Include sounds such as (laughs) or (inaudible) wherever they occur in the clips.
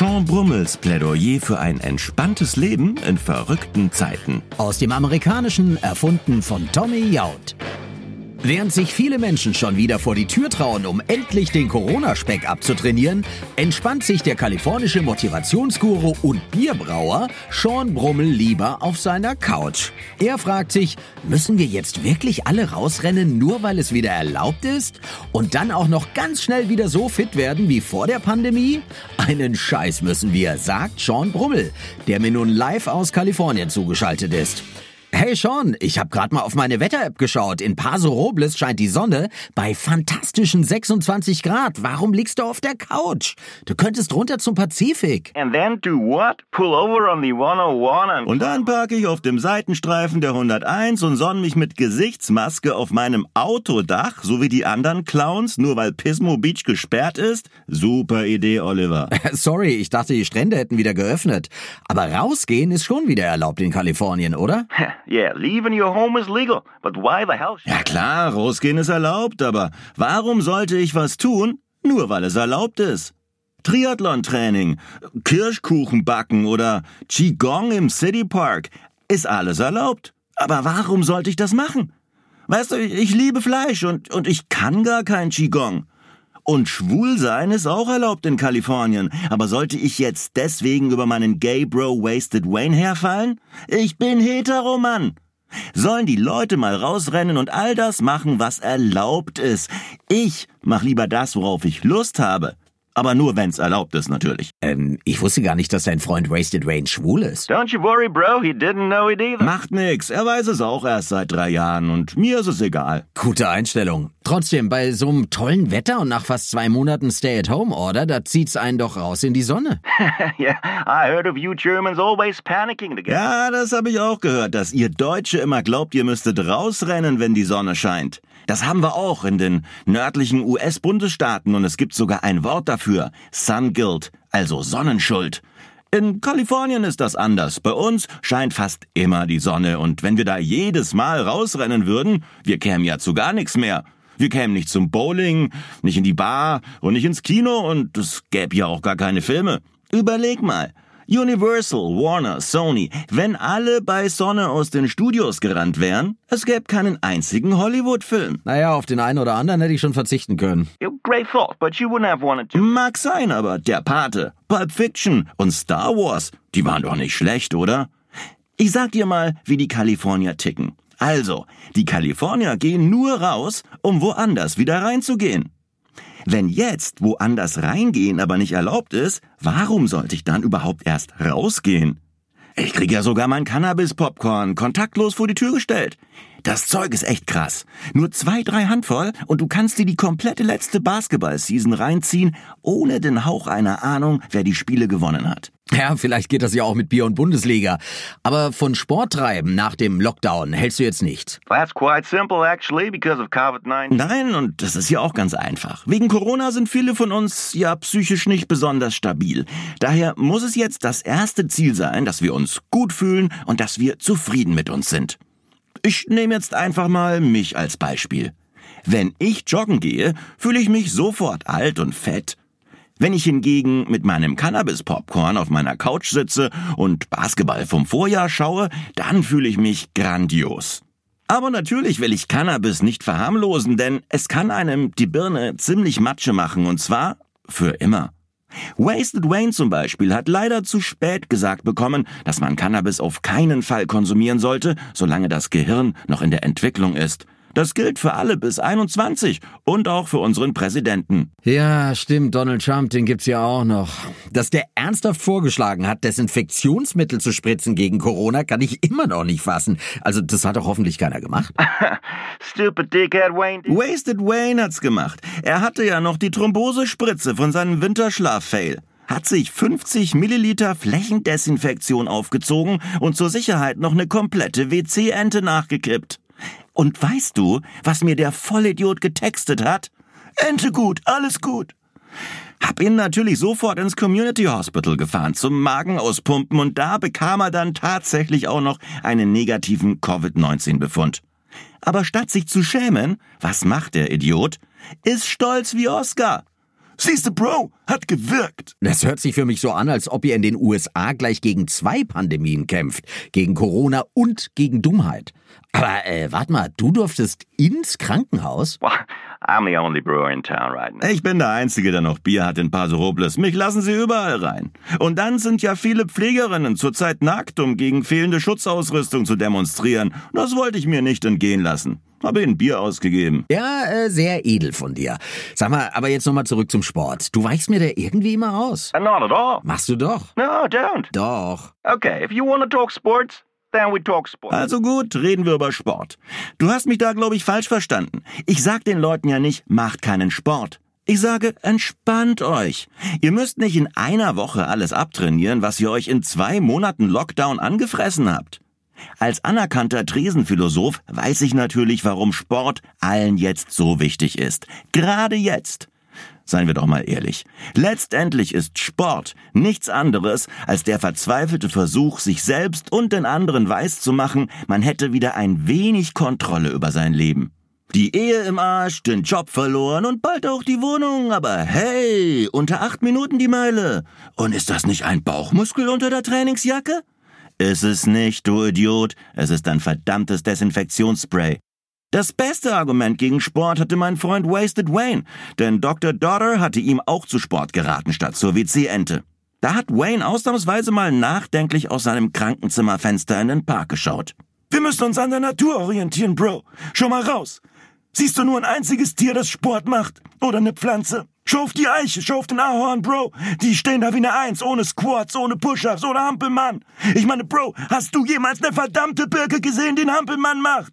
Sean Brummels Plädoyer für ein entspanntes Leben in verrückten Zeiten. Aus dem Amerikanischen erfunden von Tommy Jaud. Während sich viele Menschen schon wieder vor die Tür trauen, um endlich den Corona-Speck abzutrainieren, entspannt sich der kalifornische Motivationsguru und Bierbrauer Sean Brummel lieber auf seiner Couch. Er fragt sich, müssen wir jetzt wirklich alle rausrennen, nur weil es wieder erlaubt ist? Und dann auch noch ganz schnell wieder so fit werden wie vor der Pandemie? Einen Scheiß müssen wir, sagt Sean Brummel, der mir nun live aus Kalifornien zugeschaltet ist. Hey Sean, ich habe gerade mal auf meine Wetter-App geschaut. In Paso Robles scheint die Sonne bei fantastischen 26 Grad. Warum liegst du auf der Couch? Du könntest runter zum Pazifik. And then do what? Pull over on the 101 and... Und dann parke ich auf dem Seitenstreifen der 101 und sonne mich mit Gesichtsmaske auf meinem Autodach, so wie die anderen Clowns, nur weil Pismo Beach gesperrt ist? Super Idee, Oliver. (laughs) Sorry, ich dachte, die Strände hätten wieder geöffnet. Aber rausgehen ist schon wieder erlaubt in Kalifornien, oder? (laughs) Yeah, leaving your home is legal, but why the hell... Ja klar, rausgehen ist erlaubt, aber warum sollte ich was tun? Nur weil es erlaubt ist. Triathlon-Training, Kirschkuchen backen oder Qigong im City Park ist alles erlaubt. Aber warum sollte ich das machen? Weißt du, ich liebe Fleisch und, und ich kann gar kein Qigong. Und schwul sein ist auch erlaubt in Kalifornien. Aber sollte ich jetzt deswegen über meinen Gay Bro Wasted Wayne herfallen? Ich bin Heteromann. Sollen die Leute mal rausrennen und all das machen, was erlaubt ist. Ich mach lieber das, worauf ich Lust habe. Aber nur wenn's erlaubt ist, natürlich. Ähm, ich wusste gar nicht, dass dein Freund Wasted Rain schwul ist. Don't you worry, bro, he didn't know it either. Macht nix. Er weiß es auch erst seit drei Jahren und mir ist es egal. Gute Einstellung. Trotzdem, bei so einem tollen Wetter und nach fast zwei Monaten Stay-at-Home-Order, da zieht's einen doch raus in die Sonne. (laughs) yeah, I heard of you Germans always panicking together. Ja, das habe ich auch gehört, dass ihr Deutsche immer glaubt, ihr müsstet rausrennen, wenn die Sonne scheint. Das haben wir auch in den nördlichen US-Bundesstaaten und es gibt sogar ein Wort dafür. Sun Guilt, also Sonnenschuld. In Kalifornien ist das anders. Bei uns scheint fast immer die Sonne und wenn wir da jedes Mal rausrennen würden, wir kämen ja zu gar nichts mehr. Wir kämen nicht zum Bowling, nicht in die Bar und nicht ins Kino und es gäbe ja auch gar keine Filme. Überleg mal. Universal, Warner, Sony, wenn alle bei Sonne aus den Studios gerannt wären, es gäbe keinen einzigen Hollywood-Film. Naja, auf den einen oder anderen hätte ich schon verzichten können. Great thought, but you wouldn't have wanted to. Mag sein, aber der Pate, Pulp Fiction und Star Wars, die waren doch nicht schlecht, oder? Ich sag dir mal, wie die Kalifornier ticken. Also, die Kalifornier gehen nur raus, um woanders wieder reinzugehen. Wenn jetzt woanders reingehen aber nicht erlaubt ist, warum sollte ich dann überhaupt erst rausgehen? Ich krieg ja sogar mein Cannabis-Popcorn kontaktlos vor die Tür gestellt. Das Zeug ist echt krass. Nur zwei, drei Handvoll und du kannst dir die komplette letzte Basketball-Season reinziehen, ohne den Hauch einer Ahnung, wer die Spiele gewonnen hat. Ja, vielleicht geht das ja auch mit Bier und Bundesliga. Aber von Sporttreiben nach dem Lockdown hältst du jetzt nichts. That's quite simple actually because of COVID-19. Nein, und das ist ja auch ganz einfach. Wegen Corona sind viele von uns ja psychisch nicht besonders stabil. Daher muss es jetzt das erste Ziel sein, dass wir uns gut fühlen und dass wir zufrieden mit uns sind. Ich nehme jetzt einfach mal mich als Beispiel. Wenn ich joggen gehe, fühle ich mich sofort alt und fett. Wenn ich hingegen mit meinem Cannabis-Popcorn auf meiner Couch sitze und Basketball vom Vorjahr schaue, dann fühle ich mich grandios. Aber natürlich will ich Cannabis nicht verharmlosen, denn es kann einem die Birne ziemlich Matsche machen und zwar für immer. Wasted Wayne zum Beispiel hat leider zu spät gesagt bekommen, dass man Cannabis auf keinen Fall konsumieren sollte, solange das Gehirn noch in der Entwicklung ist. Das gilt für alle bis 21 und auch für unseren Präsidenten. Ja, stimmt, Donald Trump, den gibt's ja auch noch. Dass der ernsthaft vorgeschlagen hat, Desinfektionsmittel zu spritzen gegen Corona, kann ich immer noch nicht fassen. Also, das hat doch hoffentlich keiner gemacht. (laughs) Stupid dickhead Wayne. Wasted Wayne hat's gemacht. Er hatte ja noch die Thrombosespritze von seinem Winterschlaf-Fail. Hat sich 50 Milliliter Flächendesinfektion aufgezogen und zur Sicherheit noch eine komplette WC-Ente nachgekippt. Und weißt du, was mir der Vollidiot getextet hat? Ente gut, alles gut. Hab ihn natürlich sofort ins Community Hospital gefahren zum Magen auspumpen und da bekam er dann tatsächlich auch noch einen negativen Covid-19-Befund. Aber statt sich zu schämen, was macht der Idiot? Ist stolz wie Oscar. Siehste, Bro, hat gewirkt. Das hört sich für mich so an, als ob ihr in den USA gleich gegen zwei Pandemien kämpft. Gegen Corona und gegen Dummheit. Aber äh, warte mal, du durftest ins Krankenhaus? Well, I'm the only brewer in town right now. Ich bin der Einzige, der noch Bier hat in Paso Robles. Mich lassen sie überall rein. Und dann sind ja viele Pflegerinnen zurzeit nackt, um gegen fehlende Schutzausrüstung zu demonstrieren. Das wollte ich mir nicht entgehen lassen. Habe ihnen Bier ausgegeben. Ja, äh, sehr edel von dir. Sag mal, aber jetzt nochmal zurück zum Sport. Du weichst mir da irgendwie immer aus. Not at all. Machst du doch. No, don't. Doch. Okay, if you want to talk sports, then we talk sports. Also gut, reden wir über Sport. Du hast mich da, glaube ich, falsch verstanden. Ich sag den Leuten ja nicht, macht keinen Sport. Ich sage, entspannt euch. Ihr müsst nicht in einer Woche alles abtrainieren, was ihr euch in zwei Monaten Lockdown angefressen habt. Als anerkannter Tresenphilosoph weiß ich natürlich, warum Sport allen jetzt so wichtig ist. Gerade jetzt. Seien wir doch mal ehrlich. Letztendlich ist Sport nichts anderes als der verzweifelte Versuch, sich selbst und den anderen weiszumachen, man hätte wieder ein wenig Kontrolle über sein Leben. Die Ehe im Arsch, den Job verloren und bald auch die Wohnung, aber hey, unter acht Minuten die Meile. Und ist das nicht ein Bauchmuskel unter der Trainingsjacke? Ist es nicht, du Idiot. Es ist ein verdammtes Desinfektionsspray. Das beste Argument gegen Sport hatte mein Freund Wasted Wayne, denn Dr. Daughter hatte ihm auch zu Sport geraten statt zur WC-Ente. Da hat Wayne ausnahmsweise mal nachdenklich aus seinem Krankenzimmerfenster in den Park geschaut. Wir müssen uns an der Natur orientieren, Bro. Schau mal raus. Siehst du nur ein einziges Tier, das Sport macht? Oder eine Pflanze? Schau auf die Eiche, schau auf den Ahorn, Bro. Die stehen da wie eine Eins, ohne Squats, ohne Push-Ups, ohne Hampelmann. Ich meine, Bro, hast du jemals eine verdammte Birke gesehen, einen Hampelmann macht?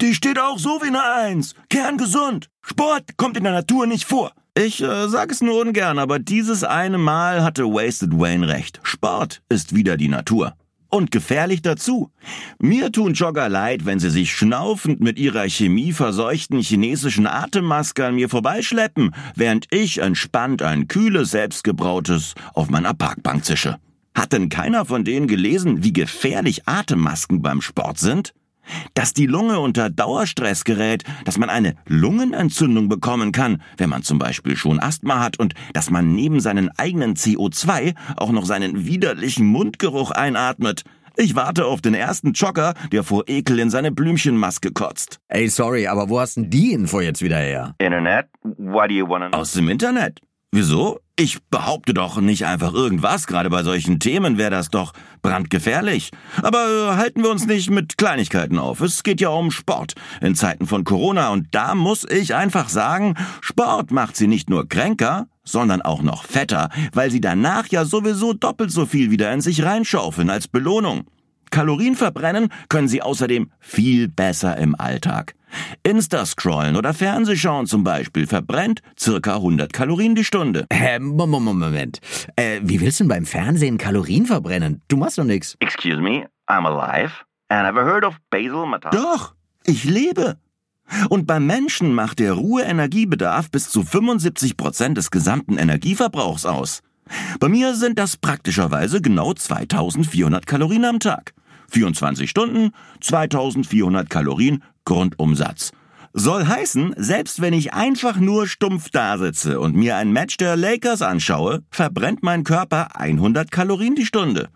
Die steht auch so wie eine Eins. Kerngesund. Sport kommt in der Natur nicht vor. Ich äh, sag es nur ungern, aber dieses eine Mal hatte Wasted Wayne recht. Sport ist wieder die Natur. Und gefährlich dazu. Mir tun Jogger leid, wenn sie sich schnaufend mit ihrer chemieverseuchten chinesischen Atemmaske an mir vorbeischleppen, während ich entspannt ein kühles, selbstgebrautes auf meiner Parkbank zische. Hat denn keiner von denen gelesen, wie gefährlich Atemmasken beim Sport sind? Dass die Lunge unter Dauerstress gerät, dass man eine Lungenentzündung bekommen kann, wenn man zum Beispiel schon Asthma hat und dass man neben seinen eigenen CO2 auch noch seinen widerlichen Mundgeruch einatmet. Ich warte auf den ersten Jogger, der vor Ekel in seine Blümchenmaske kotzt. Ey, sorry, aber wo hast denn die Info jetzt wieder her? Internet? Why do you want to know? Aus dem Internet. Wieso? Ich behaupte doch nicht einfach irgendwas, gerade bei solchen Themen wäre das doch brandgefährlich. Aber äh, halten wir uns nicht mit Kleinigkeiten auf. Es geht ja um Sport in Zeiten von Corona und da muss ich einfach sagen, Sport macht sie nicht nur kränker, sondern auch noch fetter, weil sie danach ja sowieso doppelt so viel wieder in sich reinschaufeln als Belohnung. Kalorien verbrennen können sie außerdem viel besser im Alltag. Insta-Scrollen oder Fernsehschauen zum Beispiel verbrennt circa 100 Kalorien die Stunde. Äh, Moment, Moment. Äh, wie willst du denn beim Fernsehen Kalorien verbrennen? Du machst doch nix. Excuse me, I'm alive. And have heard of basal metabolism? Doch, ich lebe. Und beim Menschen macht der Ruheenergiebedarf bis zu 75 Prozent des gesamten Energieverbrauchs aus. Bei mir sind das praktischerweise genau 2400 Kalorien am Tag. 24 Stunden, 2400 Kalorien Grundumsatz. Soll heißen, selbst wenn ich einfach nur stumpf da sitze und mir ein Match der Lakers anschaue, verbrennt mein Körper 100 Kalorien die Stunde.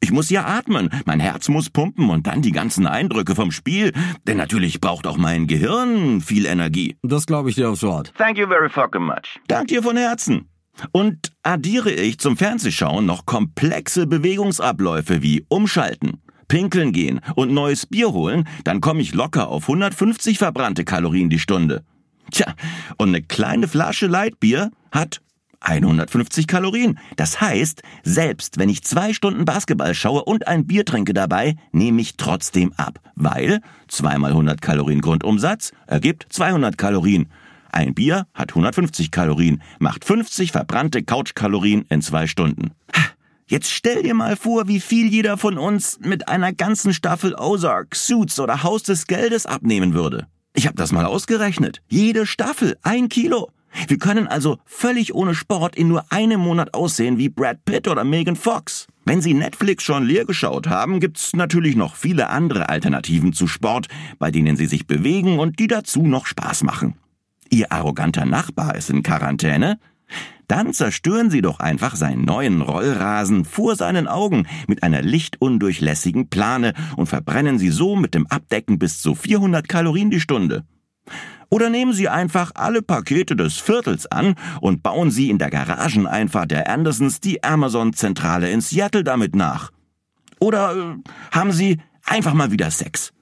Ich muss ja atmen, mein Herz muss pumpen und dann die ganzen Eindrücke vom Spiel, denn natürlich braucht auch mein Gehirn viel Energie. Das glaube ich dir aufs Wort. Thank you very fucking much. Dank dir von Herzen. Und addiere ich zum Fernsehschauen noch komplexe Bewegungsabläufe wie Umschalten, Pinkeln gehen und neues Bier holen, dann komme ich locker auf 150 verbrannte Kalorien die Stunde. Tja, und eine kleine Flasche Leitbier hat 150 Kalorien. Das heißt, selbst wenn ich zwei Stunden Basketball schaue und ein Bier trinke dabei, nehme ich trotzdem ab, weil zweimal 100 Kalorien Grundumsatz ergibt 200 Kalorien. Ein Bier hat 150 Kalorien, macht 50 verbrannte Couchkalorien in zwei Stunden. Ha, Jetzt stell dir mal vor, wie viel jeder von uns mit einer ganzen Staffel Ozark, Suits oder Haus des Geldes abnehmen würde. Ich habe das mal ausgerechnet. Jede Staffel ein Kilo. Wir können also völlig ohne Sport in nur einem Monat aussehen wie Brad Pitt oder Megan Fox. Wenn Sie Netflix schon leer geschaut haben, gibt's natürlich noch viele andere Alternativen zu Sport, bei denen Sie sich bewegen und die dazu noch Spaß machen. Ihr arroganter Nachbar ist in Quarantäne? Dann zerstören Sie doch einfach seinen neuen Rollrasen vor seinen Augen mit einer lichtundurchlässigen Plane und verbrennen Sie so mit dem Abdecken bis zu 400 Kalorien die Stunde. Oder nehmen Sie einfach alle Pakete des Viertels an und bauen Sie in der Garageneinfahrt der Andersons die Amazon-Zentrale in Seattle damit nach. Oder äh, haben Sie einfach mal wieder Sex.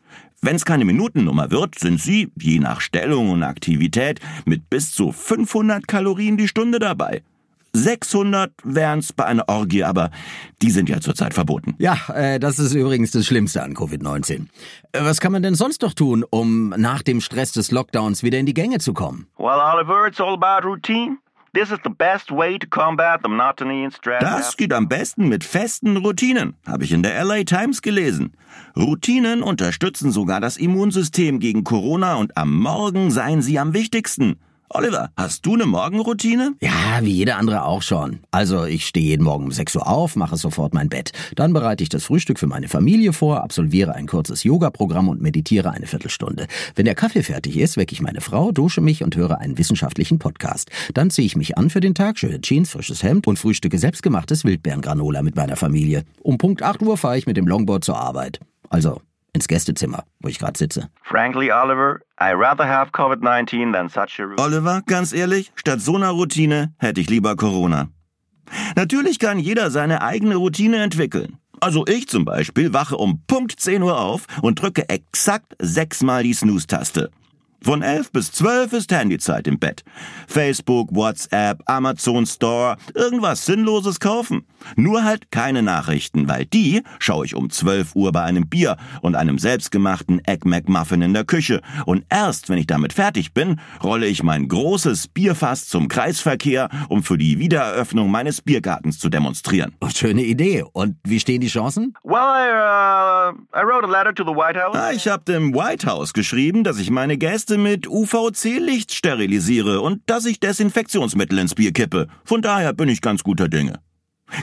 Wenn es keine Minutennummer wird, sind Sie, je nach Stellung und Aktivität, mit bis zu 500 Kalorien die Stunde dabei. 600 wären's bei einer Orgie, aber die sind ja zurzeit verboten. Ja, äh, das ist übrigens das Schlimmste an Covid-19. Äh, was kann man denn sonst noch tun, um nach dem Stress des Lockdowns wieder in die Gänge zu kommen? Well, Oliver, it's all about routine. This is the best way to combat the monotony and stress. Das geht am besten mit festen Routinen, habe ich in der LA Times gelesen. Routinen unterstützen sogar das Immunsystem gegen Corona und am Morgen seien sie am wichtigsten. Oliver, hast du eine Morgenroutine? Ja, wie jeder andere auch schon. Also ich stehe jeden Morgen um 6 Uhr auf, mache sofort mein Bett. Dann bereite ich das Frühstück für meine Familie vor, absolviere ein kurzes Yoga-Programm und meditiere eine Viertelstunde. Wenn der Kaffee fertig ist, wecke ich meine Frau, dusche mich und höre einen wissenschaftlichen Podcast. Dann ziehe ich mich an für den Tag, schöne Jeans, frisches Hemd und frühstücke selbstgemachtes Wildbeerengranola mit meiner Familie. Um Punkt 8 Uhr fahre ich mit dem Longboard zur Arbeit. Also ins Gästezimmer, wo ich gerade sitze. Frankly, Oliver, I rather have COVID-19 than such a routine. Oliver, ganz ehrlich, statt so einer Routine hätte ich lieber Corona. Natürlich kann jeder seine eigene Routine entwickeln. Also ich zum Beispiel wache um Punkt 10 Uhr auf und drücke exakt sechsmal die Snooze-Taste. Von 11 bis 12 ist Handyzeit im Bett. Facebook, WhatsApp, Amazon Store, irgendwas Sinnloses kaufen. Nur halt keine Nachrichten, weil die schaue ich um 12 Uhr bei einem Bier und einem selbstgemachten Egg McMuffin in der Küche. Und erst, wenn ich damit fertig bin, rolle ich mein großes Bierfass zum Kreisverkehr, um für die Wiedereröffnung meines Biergartens zu demonstrieren. Oh, schöne Idee. Und wie stehen die Chancen? Well, I, uh, I wrote a letter to the White House. Ah, ich habe dem White House geschrieben, dass ich meine Gäste mit UVC-Licht sterilisiere und dass ich Desinfektionsmittel ins Bier kippe. Von daher bin ich ganz guter Dinge.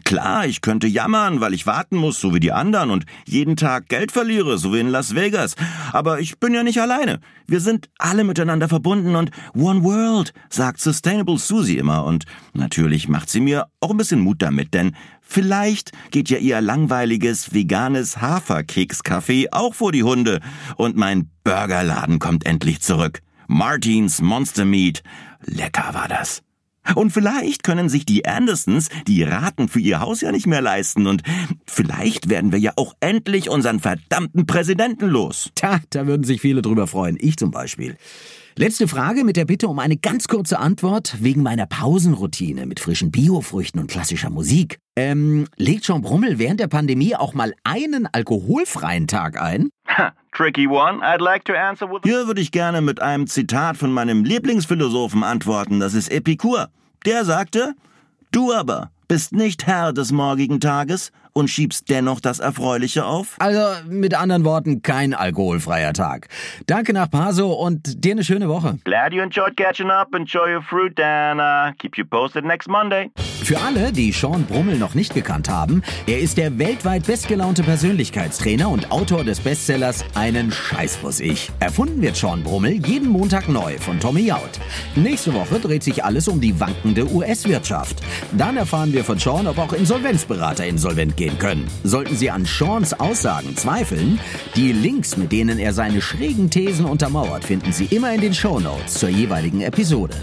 Klar, ich könnte jammern, weil ich warten muss, so wie die anderen, und jeden Tag Geld verliere, so wie in Las Vegas. Aber ich bin ja nicht alleine. Wir sind alle miteinander verbunden und One World, sagt Sustainable Susie immer. Und natürlich macht sie mir auch ein bisschen Mut damit, denn vielleicht geht ja ihr langweiliges veganes Haferkekskaffee auch vor die Hunde. Und mein Burgerladen kommt endlich zurück. Martins Monster Meat. Lecker war das. Und vielleicht können sich die Andersons die Raten für ihr Haus ja nicht mehr leisten und vielleicht werden wir ja auch endlich unseren verdammten Präsidenten los. Tja, da würden sich viele drüber freuen. Ich zum Beispiel. Letzte Frage mit der Bitte um eine ganz kurze Antwort wegen meiner Pausenroutine mit frischen Biofrüchten und klassischer Musik. Ähm, legt Jean Brummel während der Pandemie auch mal einen alkoholfreien Tag ein? Tricky one. I'd like to answer with. Hier würde ich gerne mit einem Zitat von meinem Lieblingsphilosophen antworten, das ist Epikur. Der sagte, du aber bist nicht Herr des morgigen Tages und schiebst dennoch das Erfreuliche auf? Also mit anderen Worten, kein alkoholfreier Tag. Danke nach Paso und dir eine schöne Woche. Glad you enjoyed catching up. Enjoy your fruit and uh, keep you posted next Monday. Für alle, die Sean Brummel noch nicht gekannt haben, er ist der weltweit bestgelaunte Persönlichkeitstrainer und Autor des Bestsellers Einen Scheiß muss ich. Erfunden wird Sean Brummel jeden Montag neu von Tommy Jaud. Nächste Woche dreht sich alles um die wankende US-Wirtschaft. Dann erfahren wir von Sean, ob auch Insolvenzberater insolvent gehen können. Sollten Sie an Seans Aussagen zweifeln, die Links, mit denen er seine schrägen Thesen untermauert, finden Sie immer in den Shownotes zur jeweiligen Episode.